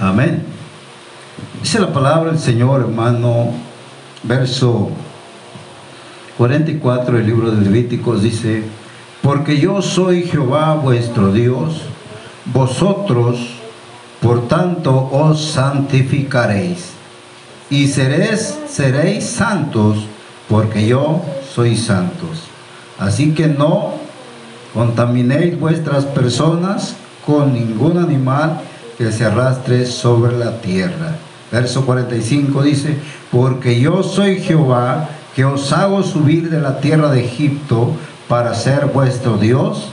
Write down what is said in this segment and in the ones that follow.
Amén. Dice la palabra del Señor, hermano, verso 44 del libro de Levíticos, dice, porque yo soy Jehová vuestro Dios, vosotros, por tanto, os santificaréis, y seréis, seréis santos, porque yo soy santos. Así que no contaminéis vuestras personas con ningún animal que se arrastre sobre la tierra. Verso 45 dice, porque yo soy Jehová, que os hago subir de la tierra de Egipto para ser vuestro Dios.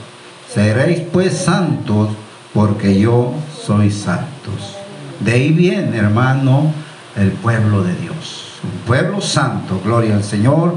Seréis pues santos, porque yo soy santos. De ahí viene, hermano, el pueblo de Dios. Un pueblo santo, gloria al Señor.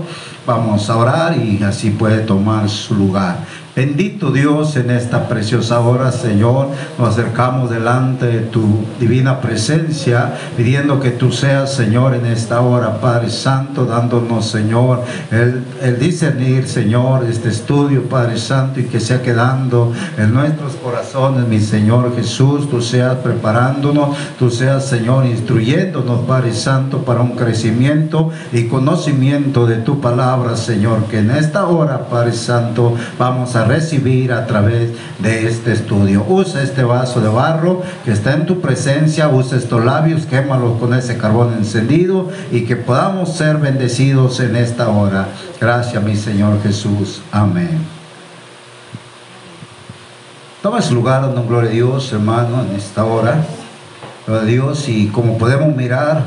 Vamos a orar y así puede tomar su lugar. Bendito Dios en esta preciosa hora, Señor. Nos acercamos delante de tu divina presencia, pidiendo que tú seas, Señor, en esta hora, Padre Santo, dándonos, Señor, el, discernir, Señor, este estudio, Padre Santo, y que sea quedando en nuestros corazones, mi Señor Jesús. Tú seas preparándonos, tú seas, Señor, instruyéndonos, Padre Santo, para un crecimiento y conocimiento de tu palabra, Señor. Que en esta hora, Padre Santo, vamos a recibir a través de este estudio. Usa este vaso de barro que está en tu presencia, usa estos labios, quémalos con ese carbón encendido y que podamos ser bendecidos en esta hora. Gracias, mi Señor Jesús. Amén. Toma su lugar, dando gloria a Dios, hermano, en esta hora. Gloria a Dios, y como podemos mirar,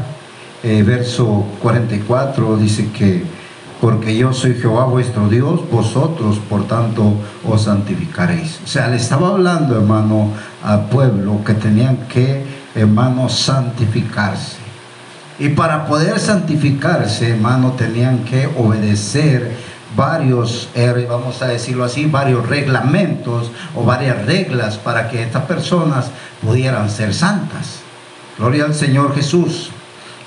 eh, verso 44 dice que porque yo soy Jehová vuestro Dios, vosotros por tanto os santificaréis. O sea, le estaba hablando, hermano, al pueblo que tenían que, hermano, santificarse. Y para poder santificarse, hermano, tenían que obedecer varios, er, vamos a decirlo así, varios reglamentos o varias reglas para que estas personas pudieran ser santas. Gloria al Señor Jesús.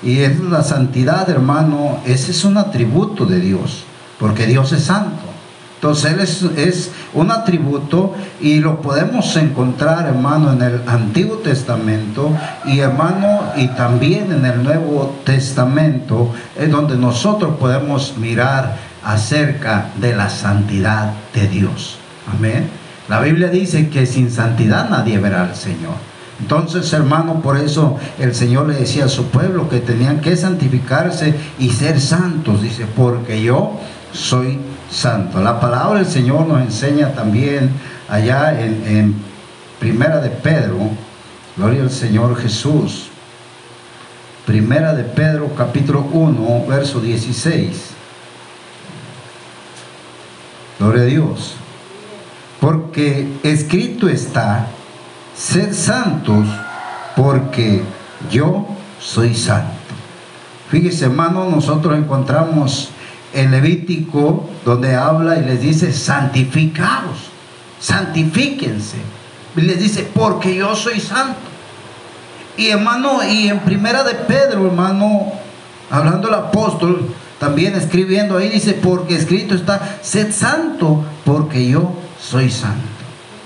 Y es la santidad, hermano, ese es un atributo de Dios, porque Dios es santo. Entonces Él es, es, un atributo y lo podemos encontrar, hermano, en el Antiguo Testamento y, hermano, y también en el Nuevo Testamento, es donde nosotros podemos mirar acerca de la santidad de Dios. Amén. La Biblia dice que sin santidad nadie verá al Señor. Entonces, hermano, por eso el Señor le decía a su pueblo que tenían que santificarse y ser santos. Dice, porque yo soy santo. La palabra del Señor nos enseña también allá en, Primera de Pedro, gloria al Señor Jesús. Primera de Pedro, capítulo 1, verso 16. Gloria a Dios. Porque escrito está, sed santos porque yo soy santo. Fíjese hermano, nosotros encontramos el Levítico donde habla y les dice santificados, santifíquense. Y les dice porque yo soy santo. Y hermano, y en primera de Pedro, hermano, hablando el apóstol, también escribiendo ahí dice, porque escrito está, sed santo porque yo soy santo.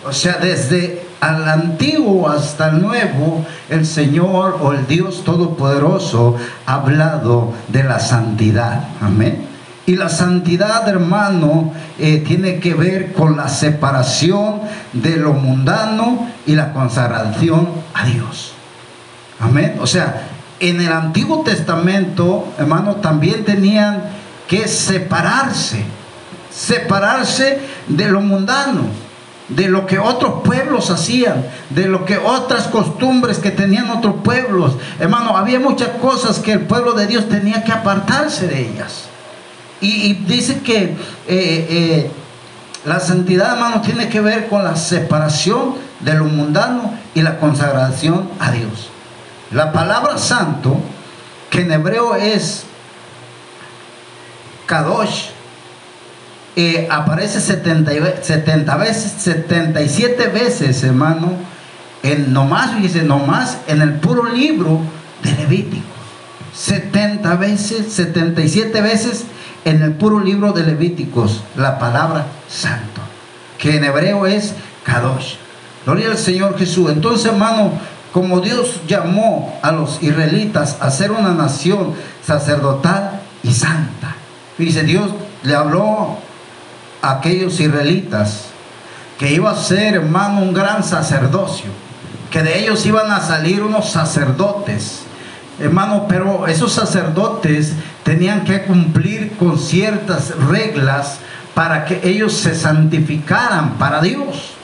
O sea, desde al antiguo hasta el nuevo, el Señor o el Dios Todopoderoso ha hablado de la santidad. Amén. Y la santidad, hermano, eh, tiene que ver con la separación de lo mundano y la consagración a Dios. Amén. O sea, en el Antiguo Testamento, hermano, también tenían que separarse, separarse de lo mundano de lo que otros pueblos hacían, de lo que otras costumbres que tenían otros pueblos. Hermano, había muchas cosas que el pueblo de Dios tenía que apartarse de ellas. Y, dice que eh, eh, la santidad, hermano, tiene que ver con la separación de lo mundano y la consagración a Dios. La palabra santo, que en hebreo es kadosh, eh, aparece 70, 70 veces, 77 veces, hermano, en nomás, dice, nomás en el puro libro de Levítico. 70 veces, 77 veces en el puro libro de Levíticos, la palabra santo, que en hebreo es Kadosh. Gloria al Señor Jesús. Entonces, hermano, como Dios llamó a los israelitas a ser una nación sacerdotal y santa. Dice, Dios le habló aquellos israelitas que iba a ser, hermano, un gran sacerdocio, que de ellos iban a salir unos sacerdotes. Hermano, pero esos sacerdotes tenían que cumplir con ciertas reglas para que ellos se santificaran para Dios.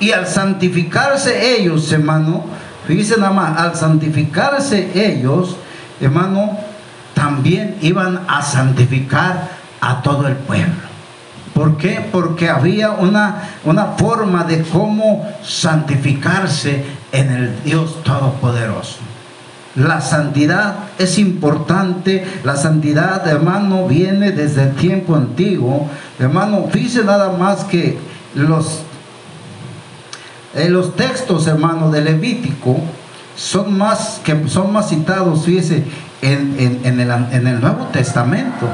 Y al santificarse ellos, hermano, fíjense nada más, al santificarse ellos, hermano, también iban a santificar a todo el pueblo. ¿Por qué? Porque había una, una forma de cómo santificarse en el Dios Todopoderoso. La santidad es importante. La santidad, hermano, viene desde el tiempo antiguo. Hermano, fíjese nada más que los, eh, los textos, hermano, de Levítico son más, que son más citados, fíjese, en, el, Nuevo Testamento.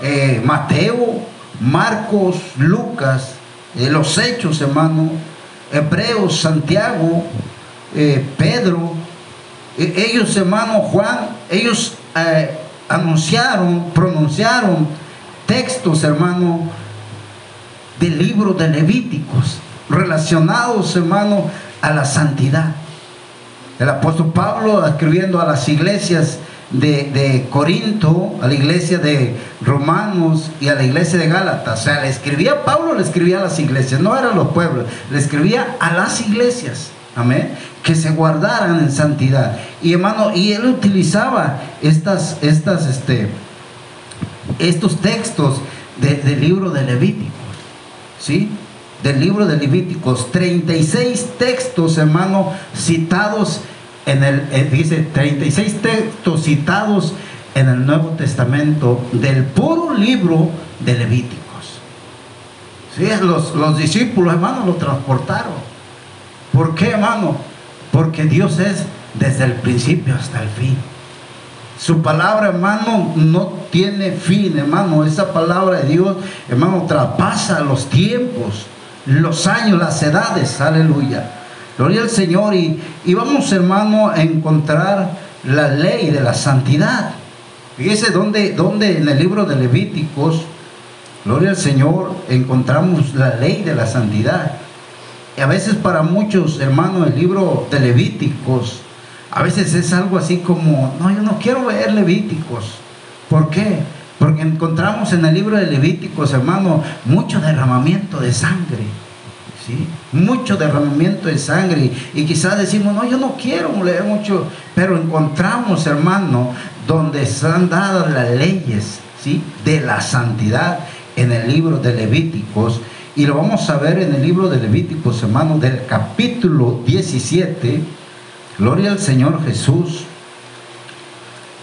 Eh, Mateo, Marcos, Lucas, eh, los Hechos, hermano, Hebreos, Santiago, Pedro, e-, ellos, hermano Juan, ellos eh, anunciaron, pronunciaron textos, hermano, del libro de Levíticos, relacionados, hermano, a la santidad. El apóstol Pablo, escribiendo a las iglesias de, de, Corinto, a la iglesia de Romanos y a la iglesia de Gálatas. O sea, le escribía, Pablo le escribía a las iglesias, no eran los pueblos, le escribía a las iglesias. Amén que se guardaran en santidad. Y hermano, y él utilizaba estas, estas, este, estos textos del libro de Levíticos, ¿sí? Del libro de Levíticos, 36 textos, hermano, citados en el, eh, dice, 36 textos citados en el Nuevo Testamento del puro libro de Levíticos. Sí, los, los discípulos, hermano, lo transportaron. ¿Por qué, hermano? Porque Dios es desde el principio hasta el fin. Su palabra, hermano, no tiene fin, hermano. Esa palabra de Dios, hermano, traspasa los tiempos, los años, las edades. Aleluya. Gloria al Señor. Y, vamos, hermano, a encontrar la ley de la santidad. Fíjese dónde, dónde en el libro de Levíticos, gloria al Señor, encontramos la ley de la santidad a veces para muchos, hermanos, el libro de Levíticos, a veces es algo así como, no, yo no quiero ver Levíticos. ¿Por qué? Porque encontramos en el libro de Levíticos, hermano, mucho derramamiento de sangre. ¿Sí? Mucho derramamiento de sangre. Y quizás decimos, no, yo no quiero leer mucho. Pero encontramos, hermano, donde están dadas las leyes ¿sí? de la santidad en el libro de Levíticos. Y lo vamos a ver en el libro de Levíticos, hermano, del capítulo 17. Gloria al Señor Jesús,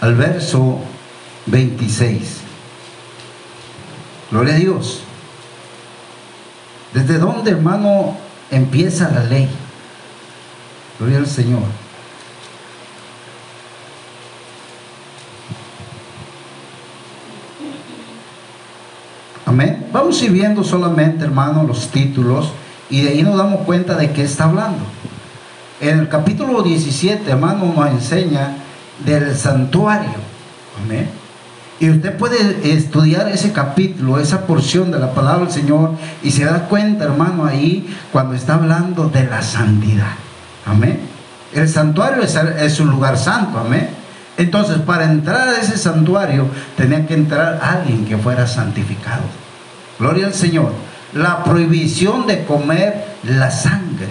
al verso 26. Gloria a Dios. ¿Desde dónde, hermano, empieza la ley? Gloria al Señor. Amén. Vamos a ir viendo solamente, hermano, los títulos y de ahí nos damos cuenta de qué está hablando. En el capítulo 17, hermano, nos enseña del santuario. Amén. Y usted puede estudiar ese capítulo, esa porción de la palabra del Señor y se da cuenta, hermano, ahí cuando está hablando de la santidad. Amén. El santuario es, es un lugar santo. Amén. Entonces, para entrar a ese santuario tenía que entrar alguien que fuera santificado. Gloria al Señor. La prohibición de comer la sangre.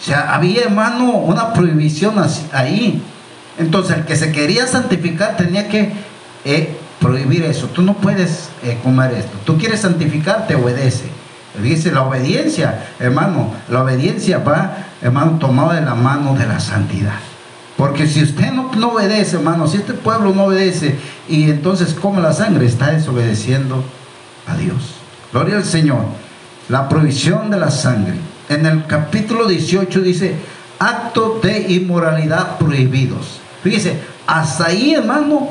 O sea, había, hermano, una prohibición ahí. Entonces, el que se quería santificar tenía que eh, prohibir eso. Tú no puedes eh, comer esto. Tú quieres santificarte, obedece. Dice la obediencia, hermano, la obediencia va, hermano, tomada de la mano de la santidad. Porque si usted no, no, obedece, hermano, si este pueblo no obedece y entonces come la sangre, está desobedeciendo a Dios. Gloria al Señor. La provisión de la sangre. En el capítulo 18 dice, actos de inmoralidad prohibidos. Fíjese, hasta ahí, hermano,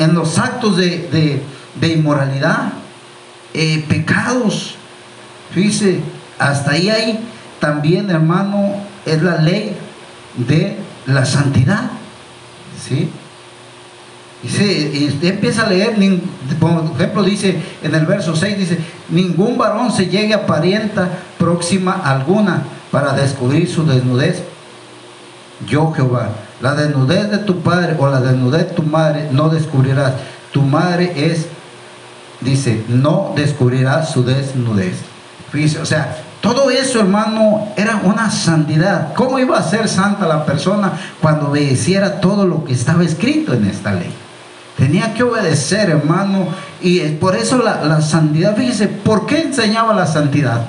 en los actos de, inmoralidad, eh, pecados. Fíjese, hasta ahí hay también, hermano, es la ley de la santidad. ¿Sí? Y empieza a leer, por ejemplo, dice en el verso 6, dice, ningún varón se llegue a parienta próxima alguna para descubrir su desnudez. Yo Jehová, la desnudez de tu padre o la desnudez de tu madre no descubrirás. Tu madre es, dice, no descubrirá su desnudez. Fíjese, o sea, todo eso, hermano, era una santidad. ¿Cómo iba a ser santa la persona cuando obedeciera todo lo que estaba escrito en esta ley? Tenía que obedecer, hermano. Y por eso la, santidad, fíjese, ¿por qué enseñaba la santidad?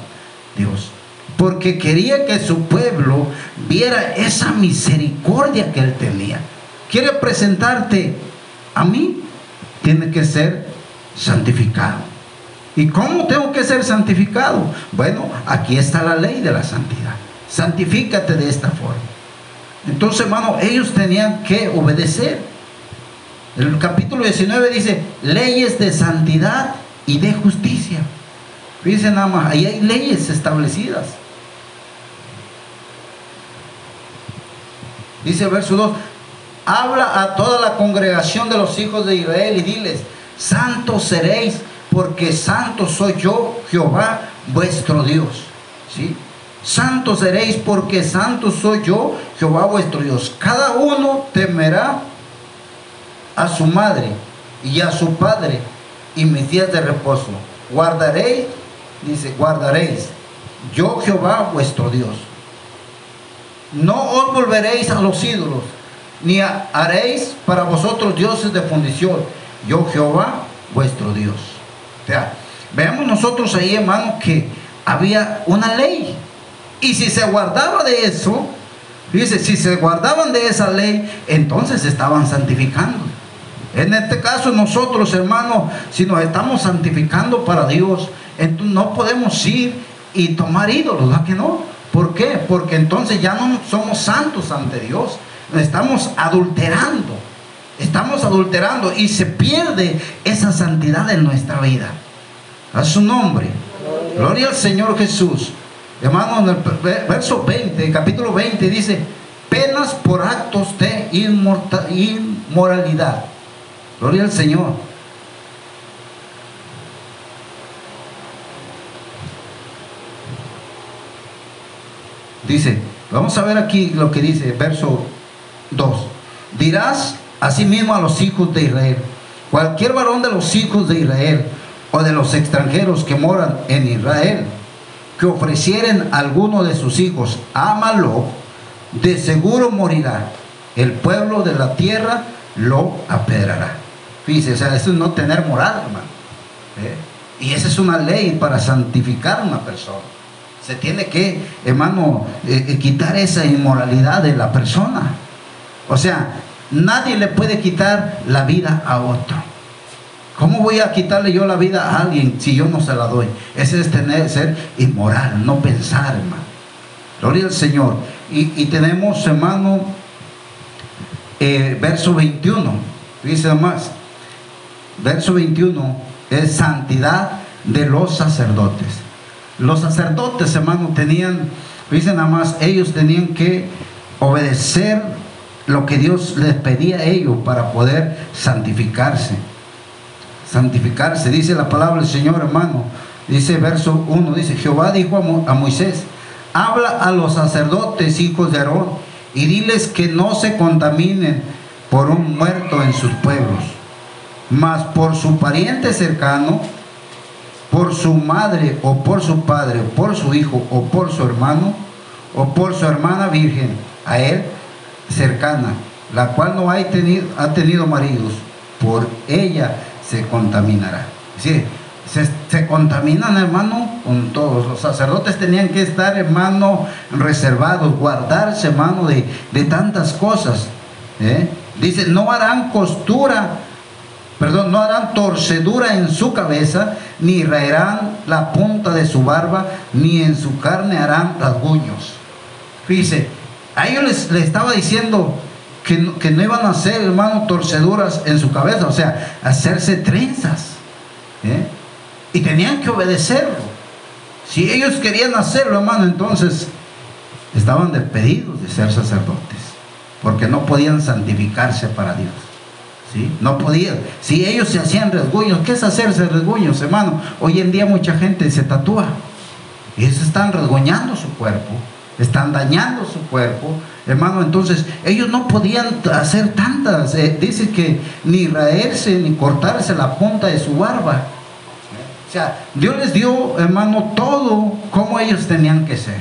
Dios. Porque quería que su pueblo viera esa misericordia que él tenía. Quiere presentarte a mí, tiene que ser santificado. ¿Y cómo tengo que ser santificado? Bueno, aquí está la ley de la santidad. Santifícate de esta forma. Entonces, hermano, ellos tenían que obedecer. El capítulo 19 dice, leyes de santidad y de justicia. Fíjense nada más, ahí hay leyes establecidas. Dice el verso 2, habla a toda la congregación de los hijos de Israel y diles, santos seréis porque santo soy yo, Jehová, vuestro Dios. ¿Sí? Santos seréis porque santo soy yo, Jehová vuestro Dios. Cada uno temerá a su madre y a su padre y mis días de reposo. Guardaréis, dice, guardaréis, yo Jehová vuestro Dios. No os volveréis a los ídolos, ni haréis para vosotros dioses de fundición. Yo Jehová vuestro Dios. Veamos nosotros ahí, hermano, que había una ley. Y si se guardaba de eso, dice, si se guardaban de esa ley, entonces estaban santificando. En este caso nosotros, hermanos, si nos estamos santificando para Dios, entonces no podemos ir y tomar ídolos, ¿verdad que no? ¿Por qué? Porque entonces ya no somos santos ante Dios. Estamos adulterando. Estamos adulterando y se pierde esa santidad en nuestra vida. A su nombre. Gloria al Señor Jesús. Hermano, en el verso 20, capítulo 20 dice, penas por actos de inmoralidad Gloria al Señor. Dice, vamos a ver aquí lo que dice, verso 2. Dirás asimismo a los hijos de Israel, cualquier varón de los hijos de Israel o de los extranjeros que moran en Israel, que ofrecieren alguno de sus hijos ámalo, de seguro morirá. El pueblo de la tierra lo apedrará. Fíjese, o sea, eso es no tener moral, hermano. ¿eh? Y esa es una ley para santificar a una persona. Se tiene que, hermano, eh, eh, quitar esa inmoralidad de la persona. O sea, nadie le puede quitar la vida a otro. ¿Cómo voy a quitarle yo la vida a alguien si yo no se la doy? Ese es tener, ser inmoral, no pensar, hermano. Gloria al Señor. Y, tenemos, hermano, verso 21. Dice más verso 21, es santidad de los sacerdotes. Los sacerdotes, hermano, tenían, dicen nada más, ellos tenían que obedecer lo que Dios les pedía a ellos para poder santificarse. Santificarse, dice la palabra del Señor, hermano. Dice verso 1, dice, Jehová dijo a Moisés, habla a los sacerdotes, hijos de Aarón, y diles que no se contaminen por un muerto en sus pueblos mas por su pariente cercano, por su madre o por su padre, o por su hijo o por su hermano, o por su hermana virgen, a él cercana, la cual no ha tenido, ha tenido maridos, por ella se contaminará. Es se, se, contaminan, hermano, con todos. Los sacerdotes tenían que estar, hermano, reservados, guardarse, hermano, de, de tantas cosas. ¿eh? Dice, no harán costura perdón, no harán torcedura en su cabeza, ni raerán la punta de su barba, ni en su carne harán rasguños. Fíjese, a ellos les, estaba diciendo que no, que no, iban a hacer, hermano, torceduras en su cabeza, o sea, hacerse trenzas. ¿eh? Y tenían que obedecerlo. Si ellos querían hacerlo, hermano, entonces estaban despedidos de ser sacerdotes, porque no podían santificarse para Dios. ¿Sí? No podían. Si ellos se hacían resguños, ¿qué es hacerse resguños, hermano? Hoy en día mucha gente se tatúa y ellos están resguñando su cuerpo, están dañando su cuerpo, hermano. Entonces, ellos no podían hacer tantas. Eh, dice que ni raerse ni cortarse la punta de su barba. O sea, Dios les dio, hermano, todo como ellos tenían que ser,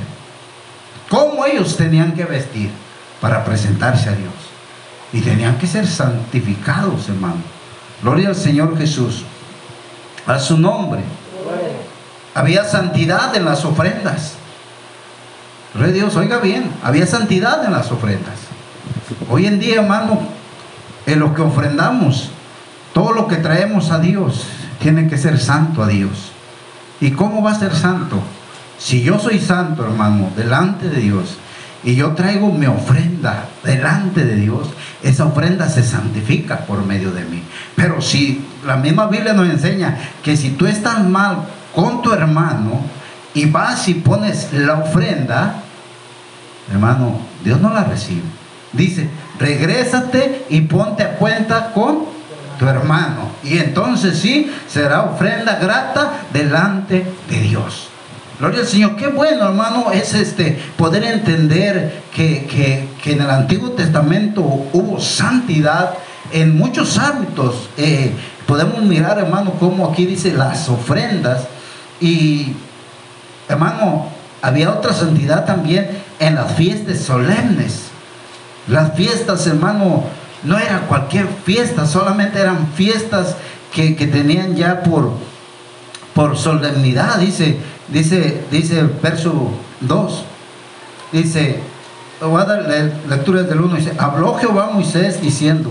cómo ellos tenían que vestir para presentarse a Dios. Y tenían que ser santificados, hermano. Gloria al Señor Jesús. A su nombre. Había santidad en las ofrendas. Rey Dios, oiga bien, había santidad en las ofrendas. Hoy en día, hermano, en lo que ofrendamos, todo lo que traemos a Dios, tiene que ser santo a Dios. ¿Y cómo va a ser santo? Si yo soy santo, hermano, delante de Dios, y yo traigo mi ofrenda delante de Dios, esa ofrenda se santifica por medio de mí. Pero si la misma Biblia nos enseña que si tú estás mal con tu hermano y vas y pones la ofrenda, hermano, Dios no la recibe. Dice, regrésate y ponte a cuenta con tu hermano. Y entonces sí, será ofrenda grata delante de Dios. Gloria al Señor. Qué bueno, hermano, es este poder entender que, en el Antiguo Testamento hubo santidad en muchos ámbitos. Eh, podemos mirar, hermano, como aquí dice las ofrendas. Y, hermano, había otra santidad también en las fiestas solemnes. Las fiestas, hermano, no era cualquier fiesta, solamente eran fiestas que, tenían ya por, por solemnidad, dice, dice, dice verso 2, dice, voy a dar lectura del 1, dice, habló Jehová a Moisés diciendo,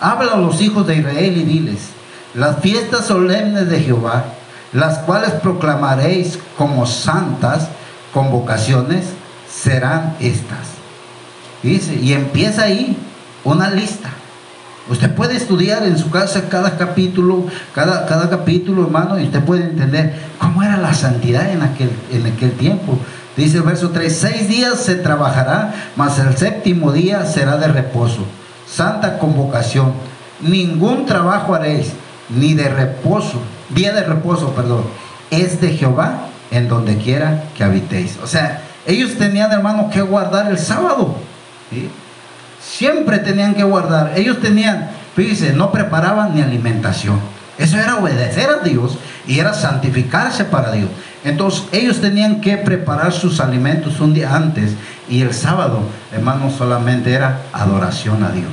habla a los hijos de Israel y diles, las fiestas solemnes de Jehová, las cuales proclamaréis como santas convocaciones, serán estas. Dice, y empieza ahí, una lista. Usted puede estudiar en su casa cada capítulo, cada, cada capítulo, hermano, y usted puede entender cómo era la santidad en aquel, en aquel tiempo. Dice el verso 3, seis días se trabajará, mas el séptimo día será de reposo. Santa convocación. Ningún trabajo haréis, ni de reposo, día de reposo, perdón. Es de Jehová en donde quiera que habitéis. O sea, ellos tenían, hermano, que guardar el sábado. ¿sí? Siempre tenían que guardar. Ellos tenían, fíjense, no preparaban ni alimentación. Eso era obedecer a Dios y era santificarse para Dios. Entonces ellos tenían que preparar sus alimentos un día antes y el sábado, hermano, solamente era adoración a Dios.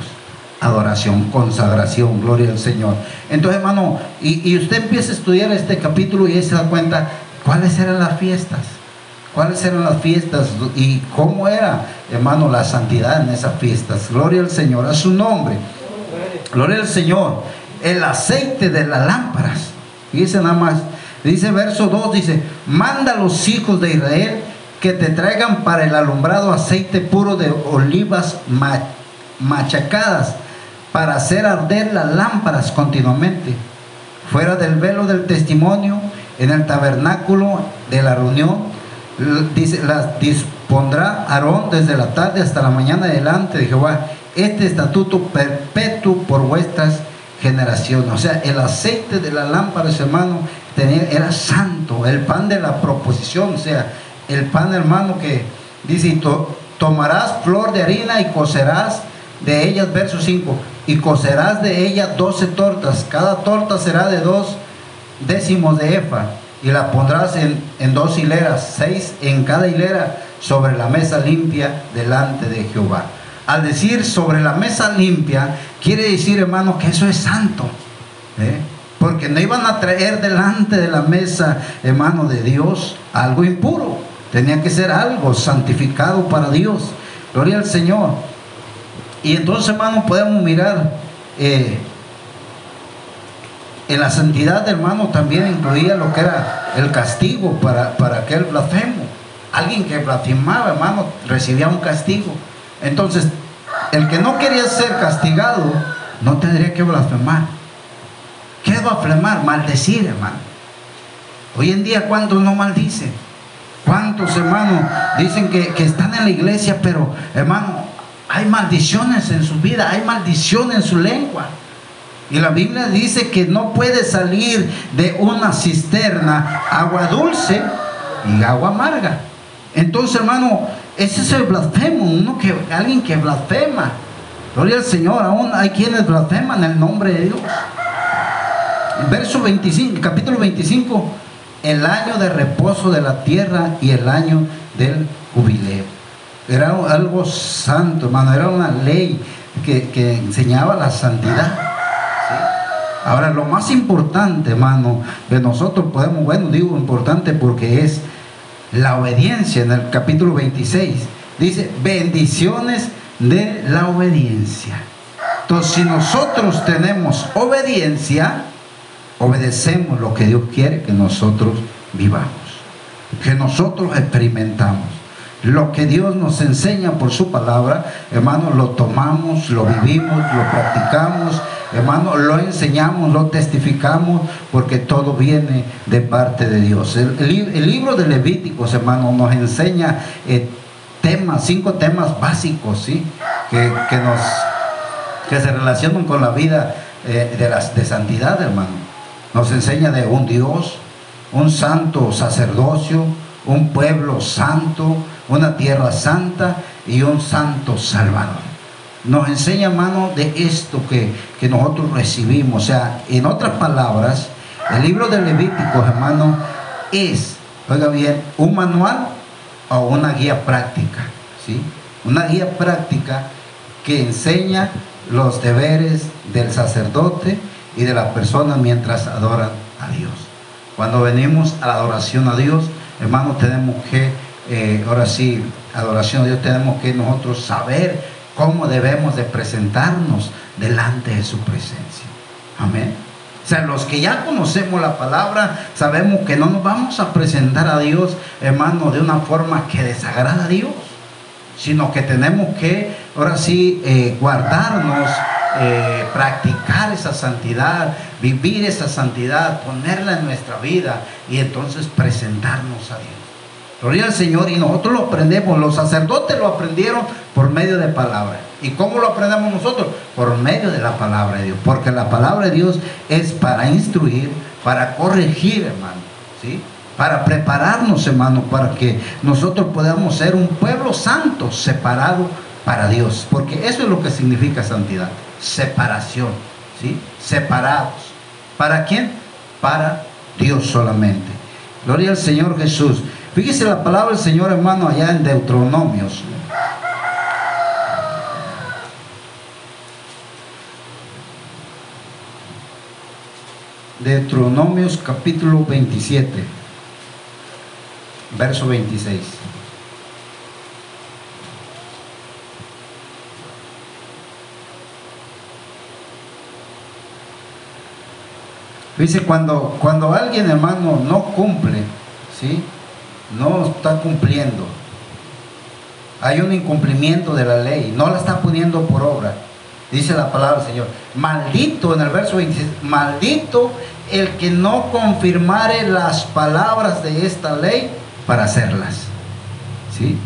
Adoración, consagración, gloria al Señor. Entonces, hermano, y, y usted empieza a estudiar este capítulo y se da cuenta cuáles eran las fiestas cuáles eran las fiestas y cómo era, hermano, la santidad en esas fiestas. Gloria al Señor, a su nombre. Gloria al Señor. El aceite de las lámparas. Dice nada más, dice verso 2, dice, manda a los hijos de Israel que te traigan para el alumbrado aceite puro de olivas machacadas para hacer arder las lámparas continuamente. Fuera del velo del testimonio, en el tabernáculo de la reunión, dice, las dispondrá Aarón desde la tarde hasta la mañana delante de Jehová. Este estatuto perpetuo por vuestras generaciones. O sea, el aceite de la lámpara, hermano, era santo. El pan de la proposición, o sea, el pan, hermano, que dice, tomarás flor de harina y cocerás de ellas, verso 5, y cocerás de ella doce tortas. Cada torta será de dos décimos de efa y la pondrás en, dos hileras, seis en cada hilera, sobre la mesa limpia delante de Jehová. Al decir sobre la mesa limpia, quiere decir, hermano, que eso es santo. ¿eh? Porque no iban a traer delante de la mesa, hermano, de Dios algo impuro. Tenía que ser algo santificado para Dios. Gloria al Señor. Y entonces, hermano, podemos mirar eh, en la santidad, hermano, también incluía lo que era el castigo para, para aquel blasfemo. Alguien que blasfemaba, hermano, recibía un castigo. Entonces, el que no quería ser castigado, no tendría que blasfemar. ¿Qué es blasfemar? Maldecir, hermano. Hoy en día, ¿cuántos no maldicen? ¿Cuántos hermanos dicen que, que están en la iglesia, pero hermano, hay maldiciones en su vida, hay maldición en su lengua? Y la Biblia dice que no puede salir de una cisterna agua dulce y agua amarga. Entonces, hermano, ese es el blasfemo, uno que, alguien que blasfema. Gloria al Señor, aún hay quienes blasfeman el nombre de Dios. Verso 25, capítulo 25, el año de reposo de la tierra y el año del jubileo. Era algo santo, hermano, era una ley que, que enseñaba la santidad. Ahora, lo más importante, hermano, de nosotros podemos, bueno, digo importante porque es la obediencia en el capítulo 26. Dice, bendiciones de la obediencia. Entonces, si nosotros tenemos obediencia, obedecemos lo que Dios quiere que nosotros vivamos, que nosotros experimentamos. Lo que Dios nos enseña por su palabra, hermano, lo tomamos, lo vivimos, lo practicamos Hermano, lo enseñamos, lo testificamos, porque todo viene de parte de Dios. El, libro de Levíticos, hermano, nos enseña eh, temas, cinco temas básicos, ¿sí? Que, nos, que se relacionan con la vida eh, de, las, de santidad, hermano. Nos enseña de un Dios, un santo sacerdocio, un pueblo santo, una tierra santa y un santo salvador nos enseña, hermano, de esto que, nosotros recibimos. O sea, en otras palabras, el libro de Levíticos, hermano, es, oiga bien, un manual o una guía práctica. ¿sí? Una guía práctica que enseña los deberes del sacerdote y de la persona mientras adoran a Dios. Cuando venimos a la adoración a Dios, hermano, tenemos que, eh, ahora sí, adoración a Dios, tenemos que nosotros saber cómo debemos de presentarnos delante de su presencia. Amén. O sea, los que ya conocemos la palabra, sabemos que no nos vamos a presentar a Dios, hermano, de una forma que desagrada a Dios, sino que tenemos que, ahora sí, eh, guardarnos, eh, practicar esa santidad, vivir esa santidad, ponerla en nuestra vida y entonces presentarnos a Dios. Gloria al Señor y nosotros lo aprendemos, los sacerdotes lo aprendieron por medio de palabra. ¿Y cómo lo aprendemos nosotros? Por medio de la palabra de Dios. Porque la palabra de Dios es para instruir, para corregir, hermano. ¿sí? Para prepararnos, hermano, para que nosotros podamos ser un pueblo santo, separado para Dios. Porque eso es lo que significa santidad. Separación. ¿sí? Separados. ¿Para quién? Para Dios solamente. Gloria al Señor Jesús. Fíjese la palabra del Señor, hermano, allá en Deuteronomios. Deuteronomios capítulo 27, verso 26. Dice, cuando, cuando alguien, hermano, no cumple, ¿sí? No está cumpliendo. Hay un incumplimiento de la ley, no la está poniendo por obra. Dice la palabra del Señor. Maldito en el verso 26, maldito el que no confirmare las palabras de esta ley para hacerlas. ¿Sí?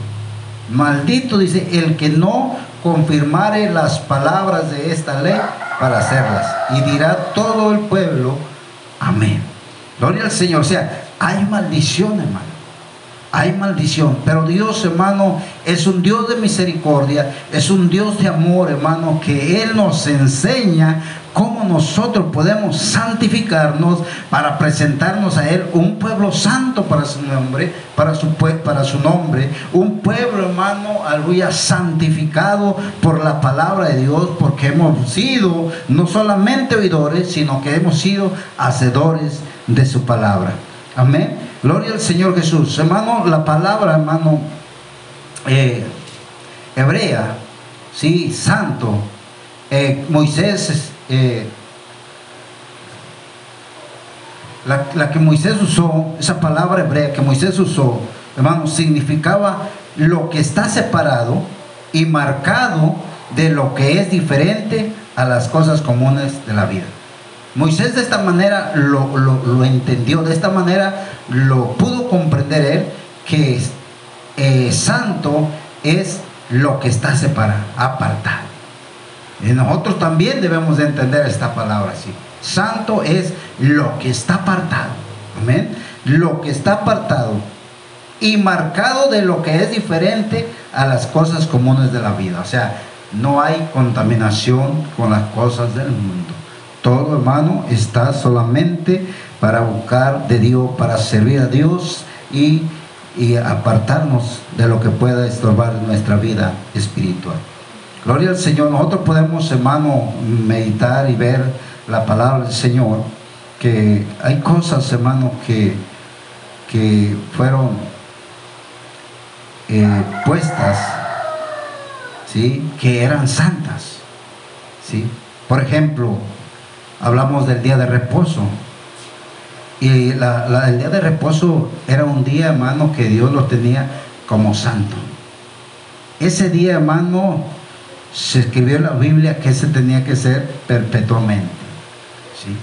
Maldito dice el que no confirmare las palabras de esta ley para hacerlas. Y dirá todo el pueblo, amén. Gloria al Señor. O sea, hay maldición, hermano hay maldición. Pero Dios, hermano, es un Dios de misericordia, es un Dios de amor, hermano, que Él nos enseña cómo nosotros podemos santificarnos para presentarnos a Él un pueblo santo para su nombre, para su, para su nombre, un pueblo, hermano, aleluya, santificado por la palabra de Dios, porque hemos sido no solamente oidores, sino que hemos sido hacedores de su palabra. Amén. Gloria al Señor Jesús. Hermano, la palabra, hermano, eh, hebrea, sí, santo. Eh, Moisés, eh, la, la, que Moisés usó, esa palabra hebrea que Moisés usó, hermano, significaba lo que está separado y marcado de lo que es diferente a las cosas comunes de la vida. Moisés de esta manera lo, entendió, de esta manera lo pudo comprender él, que eh, santo es lo que está separado, apartado. Y nosotros también debemos de entender esta palabra así. Santo es lo que está apartado. Amén. Lo que está apartado y marcado de lo que es diferente a las cosas comunes de la vida. O sea, no hay contaminación con las cosas del mundo. Todo hermano está solamente para buscar de Dios, para servir a Dios y, y apartarnos de lo que pueda estorbar nuestra vida espiritual. Gloria al Señor. Nosotros podemos, hermano, meditar y ver la palabra del Señor, que hay cosas, hermano, que, que fueron eh, puestas, ¿sí? que eran santas. ¿sí? Por ejemplo, hablamos del día de reposo. Y el día de reposo era un día, hermano, que Dios lo tenía como santo. Ese día, hermano, se escribió en la Biblia que ese tenía que ser perpetuamente. ¿sí?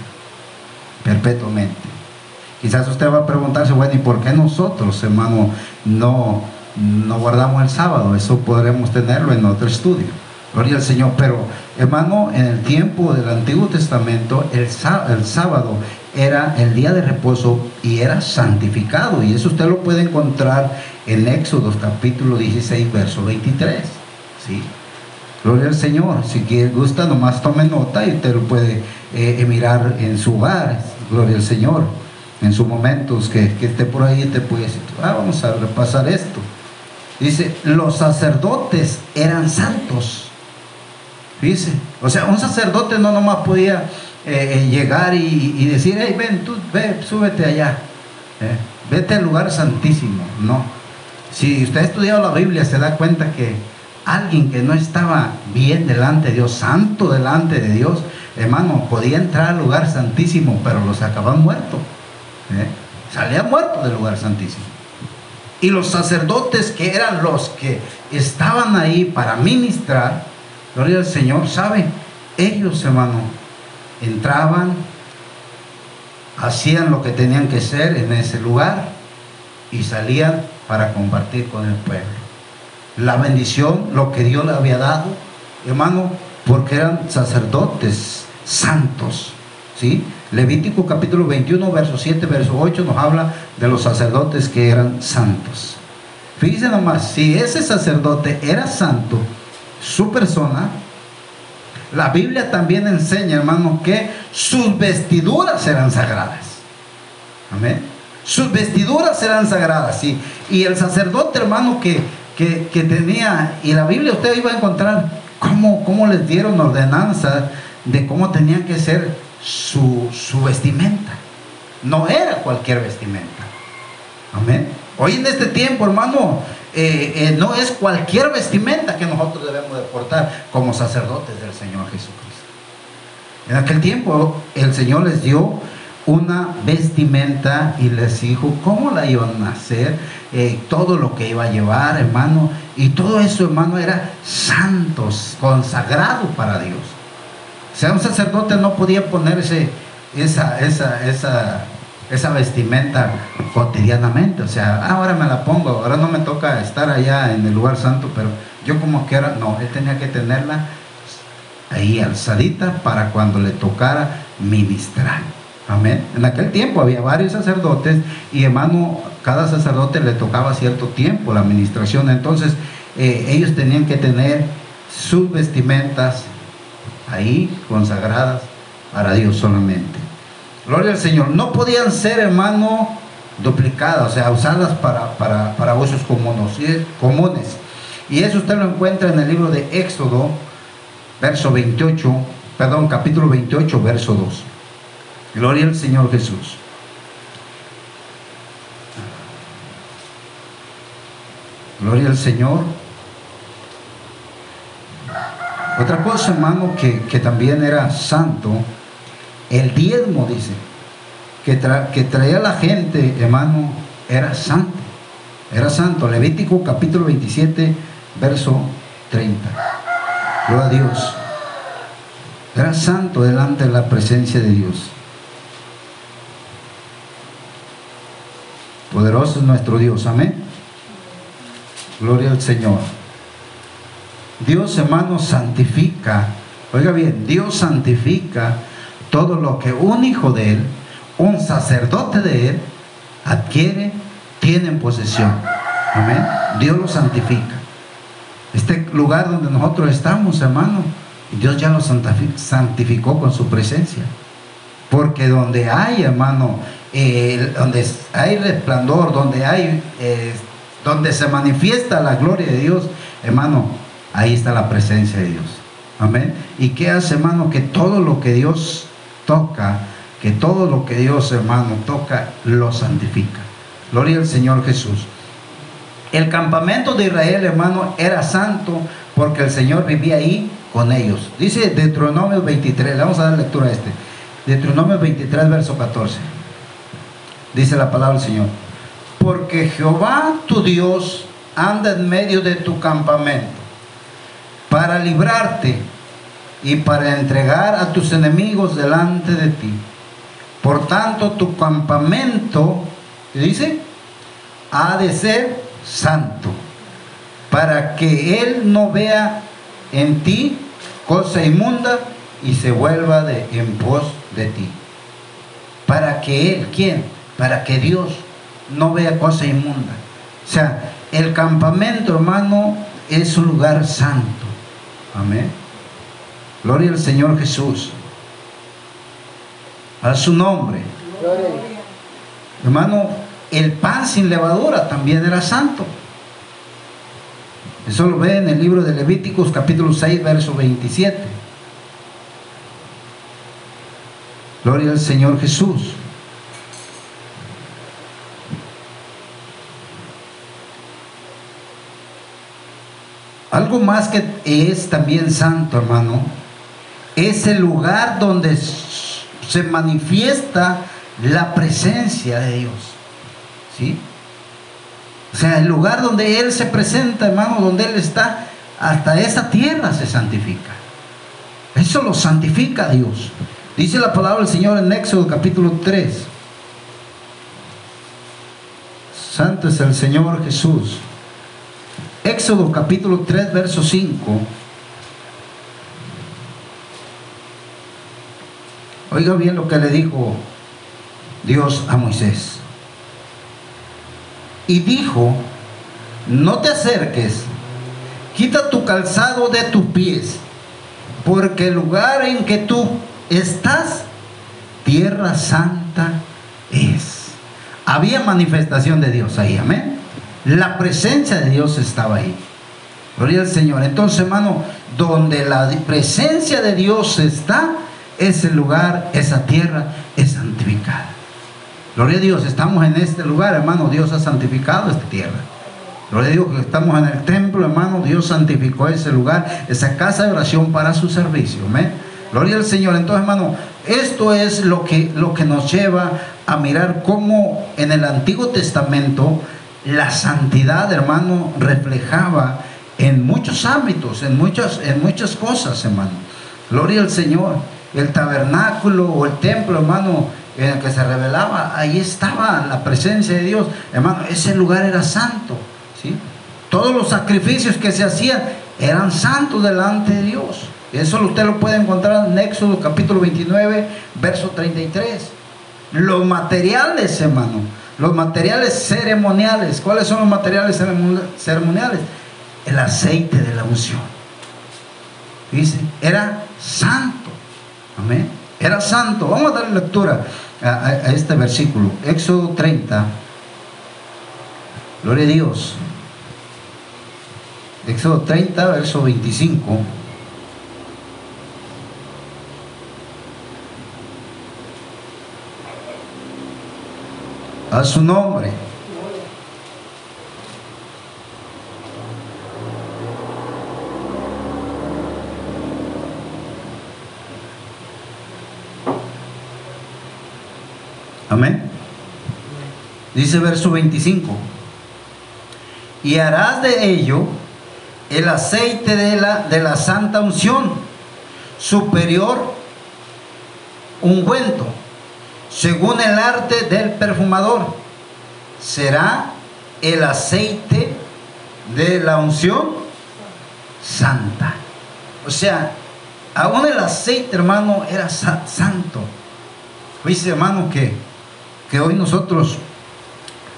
Perpetuamente. Quizás usted va a preguntarse, bueno, ¿y por qué nosotros, hermano, no, no guardamos el sábado? Eso podremos tenerlo en otro estudio. Gloria al Señor. Pero, hermano, en el tiempo del Antiguo Testamento, el, el sábado era el día de reposo y era santificado. Y eso usted lo puede encontrar en Éxodo capítulo 16, verso 23. ¿sí? Gloria al Señor. Si quiere, gusta, nomás tome nota y usted lo puede eh, mirar en su hogar. Gloria al Señor. En sus momentos que, esté por ahí, te puede decir, ah, vamos a repasar esto. Dice, los sacerdotes eran santos. Dice, o sea, un sacerdote no nomás podía eh, eh, llegar y, decir, hey, ven, tú, ve, súbete allá. vete al lugar santísimo. No. Si usted ha estudiado la Biblia, se da cuenta que alguien que no estaba bien delante de Dios, santo delante de Dios, hermano, podía entrar al lugar santísimo, pero los sacaban muertos. ¿eh? Salía muerto del lugar santísimo. Y los sacerdotes que eran los que estaban ahí para ministrar, gloria al Señor, ¿sabe? Ellos, hermano, entraban, hacían lo que tenían que hacer en ese lugar y salían para compartir con el pueblo la bendición, lo que Dios le había dado, hermano, porque eran sacerdotes santos. ¿sí? Levítico capítulo 21, verso 7, verso 8 nos habla de los sacerdotes que eran santos. Fíjense nomás, si ese sacerdote era santo, su persona, la Biblia también enseña, hermano, que sus vestiduras eran sagradas. Amén. Sus vestiduras eran sagradas. Y el sacerdote, hermano, que que, tenía, y la Biblia usted iba a encontrar cómo, cómo les dieron ordenanzas de cómo tenía que ser su, vestimenta. No era cualquier vestimenta. Amén. Hoy en este tiempo, hermano, eh, eh, no es cualquier vestimenta que nosotros debemos de portar como sacerdotes del Señor Jesucristo. En aquel tiempo el Señor les dio una vestimenta y les dijo cómo la iban a hacer, eh, todo lo que iba a llevar, hermano. Y todo eso, hermano, era santos, consagrado para Dios. O sea, un sacerdote no podía ponerse esa, esa, esa, esa vestimenta cotidianamente. O sea, ah, ahora me la pongo, ahora no me toca estar allá en el lugar santo, pero yo como quiera, no, él tenía que tenerla ahí alzadita para cuando le tocara ministrar. Amén. En aquel tiempo había varios sacerdotes y hermano, cada sacerdote le tocaba cierto tiempo la administración. Entonces eh, ellos tenían que tener sus vestimentas ahí consagradas para Dios solamente. Gloria al Señor. No podían ser, hermano, duplicadas, o sea, usarlas para, para, para usos comunes. Y eso usted lo encuentra en el libro de Éxodo, verso 28, perdón, capítulo 28, verso 2. Gloria al Señor Jesús. Gloria al Señor. Otra cosa, hermano, que, también era santo, el diezmo, dice, que, que traía la gente, hermano, era santo. Era santo. Levítico capítulo 27, verso 30. Gloria a Dios. Era santo delante de la presencia de Dios. Poderoso es nuestro Dios, amén. Gloria al Señor. Dios, hermano, santifica. Oiga bien, Dios santifica todo lo que un hijo de Él, un sacerdote de Él, adquiere, tiene en posesión. Amén. Dios lo santifica. Este lugar donde nosotros estamos, hermano, Dios ya lo santificó con su presencia. Porque donde hay, hermano, donde hay resplandor, donde hay, eh, donde se manifiesta la gloria de Dios, hermano, ahí está la presencia de Dios. Amén. ¿Y qué hace, hermano? Que todo lo que Dios toca, que todo lo que Dios, hermano, toca, lo santifica. Gloria al Señor Jesús. El campamento de Israel, hermano, era santo porque el Señor vivía ahí con ellos. Dice Deuteronomio 23, le vamos a dar lectura a este. Deuteronomio 23, verso 14. Dice la palabra del Señor. Porque Jehová tu Dios anda en medio de tu campamento para librarte y para entregar a tus enemigos delante de ti. Por tanto, tu campamento, dice, ha de ser santo, para que Él no vea en ti cosa inmunda y se vuelva en pos de ti. Para que Él, ¿quién? Para que Dios no vea cosa inmunda. O sea, el campamento, hermano, es un lugar santo. Amén. Gloria al Señor Jesús. A su nombre. Hermano, el pan sin levadura también era santo. Eso lo ve en el libro de Levíticos capítulo 6, verso 27. Gloria al Señor Jesús. Algo más que es también santo, hermano, es el lugar donde se manifiesta la presencia de Dios. ¿Sí? O sea, el lugar donde Él se presenta, hermano, donde Él está, hasta esa tierra se santifica. Eso lo santifica Dios. Dice la palabra del Señor en Éxodo capítulo 3. Santo es el Señor Jesús. Éxodo capítulo 3, verso 5. Oiga bien lo que le dijo Dios a Moisés. Y dijo, no te acerques, quita tu calzado de tus pies, porque el lugar en que tú estás, tierra santa es. Había manifestación de Dios ahí, amén. La presencia de Dios estaba ahí. Gloria al Señor. Entonces, hermano, donde la presencia de Dios está, ese lugar, esa tierra es santificada. Gloria a Dios, estamos en este lugar, hermano, Dios ha santificado esta tierra. Gloria a Dios que estamos en el templo, hermano, Dios santificó ese lugar, esa casa de oración para su servicio. Amén. Gloria al Señor. Entonces, hermano, esto es lo que, lo que nos lleva a mirar cómo en el Antiguo Testamento la santidad, hermano, reflejaba en muchos ámbitos, en muchas, en muchas cosas, hermano. Gloria al Señor el tabernáculo o el templo, hermano, en el que se revelaba, ahí estaba la presencia de Dios. Hermano, ese lugar era santo. ¿sí? Todos los sacrificios que se hacían eran santos delante de Dios. Eso usted lo puede encontrar en Éxodo capítulo 29, verso 33. Los materiales, hermano, los materiales ceremoniales. ¿Cuáles son los materiales ceremoniales? El aceite de la unción. Dice, era santo. Amén. Era santo. Vamos a dar lectura a, este versículo. Éxodo 30. Gloria a Dios. Éxodo 30, verso 25. A su nombre. Dice verso 25. Y harás de ello el aceite de la, de la santa unción, superior ungüento, según el arte del perfumador. Será el aceite de la unción santa. O sea, aún el aceite, hermano, era santo. Dice, hermano, que, que hoy nosotros,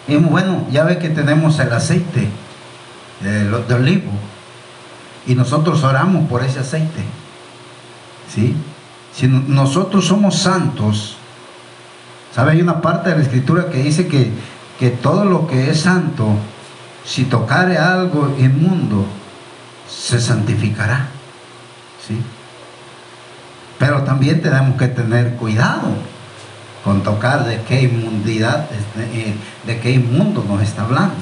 bueno, ya ve que tenemos el aceite de olivo y nosotros oramos por ese aceite. ¿Sí? Si nosotros somos santos, ¿sabe? Hay una parte de la escritura que dice que, que todo lo que es santo, si tocare algo inmundo, se santificará. ¿Sí? Pero también tenemos que tener cuidado con tocar de qué inmundidad, eh, de qué inmundo nos está hablando.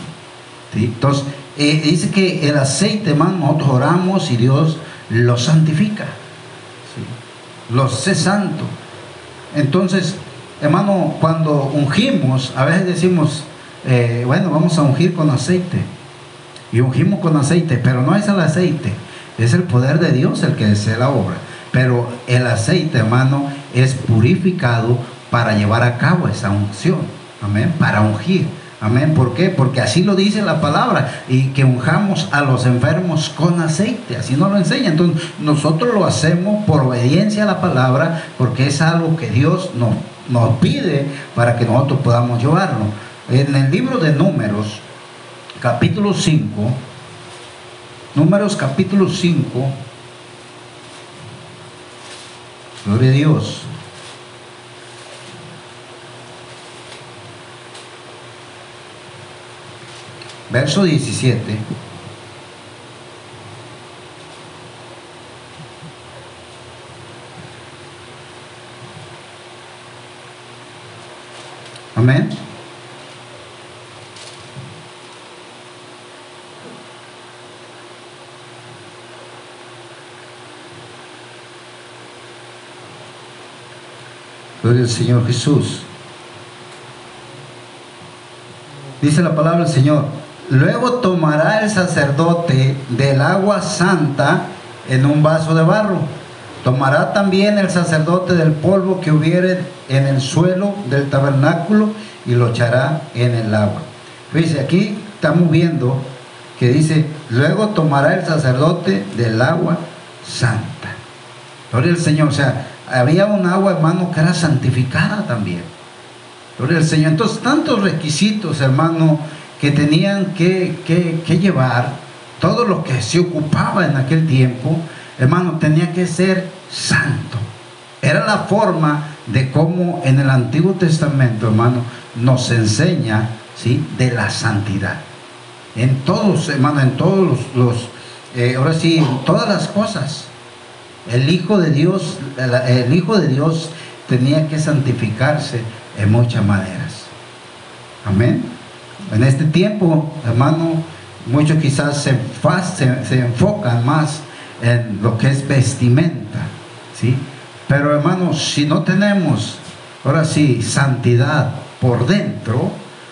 ¿Sí? Entonces, eh, dice que el aceite, hermano, nosotros oramos y Dios lo santifica los sé santo. Entonces, hermano, cuando ungimos, a veces decimos, eh, bueno, vamos a ungir con aceite. Y ungimos con aceite, pero no es el aceite, es el poder de Dios el que hace la obra. Pero el aceite, hermano, es purificado para llevar a cabo esa unción. Amén, para ungir. Amén. ¿Por qué? Porque así lo dice la palabra. Y que unjamos a los enfermos con aceite. Así nos lo enseña. Entonces nosotros lo hacemos por obediencia a la palabra. Porque es algo que Dios nos, nos pide para que nosotros podamos llevarlo. En el libro de números, capítulo 5. Números capítulo 5. Gloria a Dios. Verso 17. Amén. Gloria al Señor Jesús. Dice la palabra del Señor. Luego tomará el sacerdote del agua santa en un vaso de barro. Tomará también el sacerdote del polvo que hubiere en el suelo del tabernáculo y lo echará en el agua. Fíjense, aquí estamos viendo que dice, luego tomará el sacerdote del agua santa. Gloria al Señor. O sea, había un agua, hermano, que era santificada también. Gloria al Señor. Entonces, tantos requisitos, hermano, que tenían que, llevar, todo lo que se ocupaba en aquel tiempo, hermano, tenía que ser santo. Era la forma de cómo en el Antiguo Testamento, hermano, nos enseña, ¿sí?, de la santidad. En todos, hermano, en todos los, eh, ahora sí, en todas las cosas. El Hijo de Dios, el Hijo de Dios tenía que santificarse en muchas maneras. Amén. En este tiempo, hermano, muchos quizás se, se, enfocan más en lo que es vestimenta, ¿sí? Pero hermano, si no tenemos, ahora sí, santidad por dentro,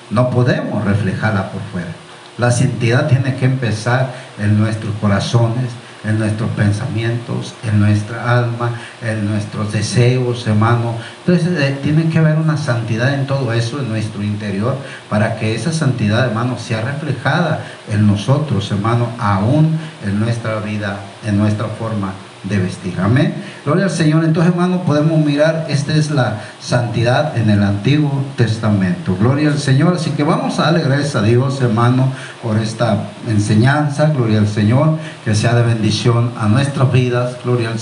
no podemos reflejarla por fuera. La santidad tiene que empezar en nuestros corazones, en nuestros pensamientos, en nuestra alma, en nuestros deseos, hermano. Entonces eh, tiene que haber una santidad en todo eso, en nuestro interior, para que esa santidad, hermano, sea reflejada en nosotros, hermano, aún en nuestra vida, en nuestra forma de vestir. Amén. Gloria al Señor. Entonces, hermano, podemos mirar, esta es la santidad en el Antiguo Testamento. Gloria al Señor. Así que vamos a darle a Dios, hermano, por esta enseñanza. Gloria al Señor. Que sea de bendición a nuestras vidas. Gloria al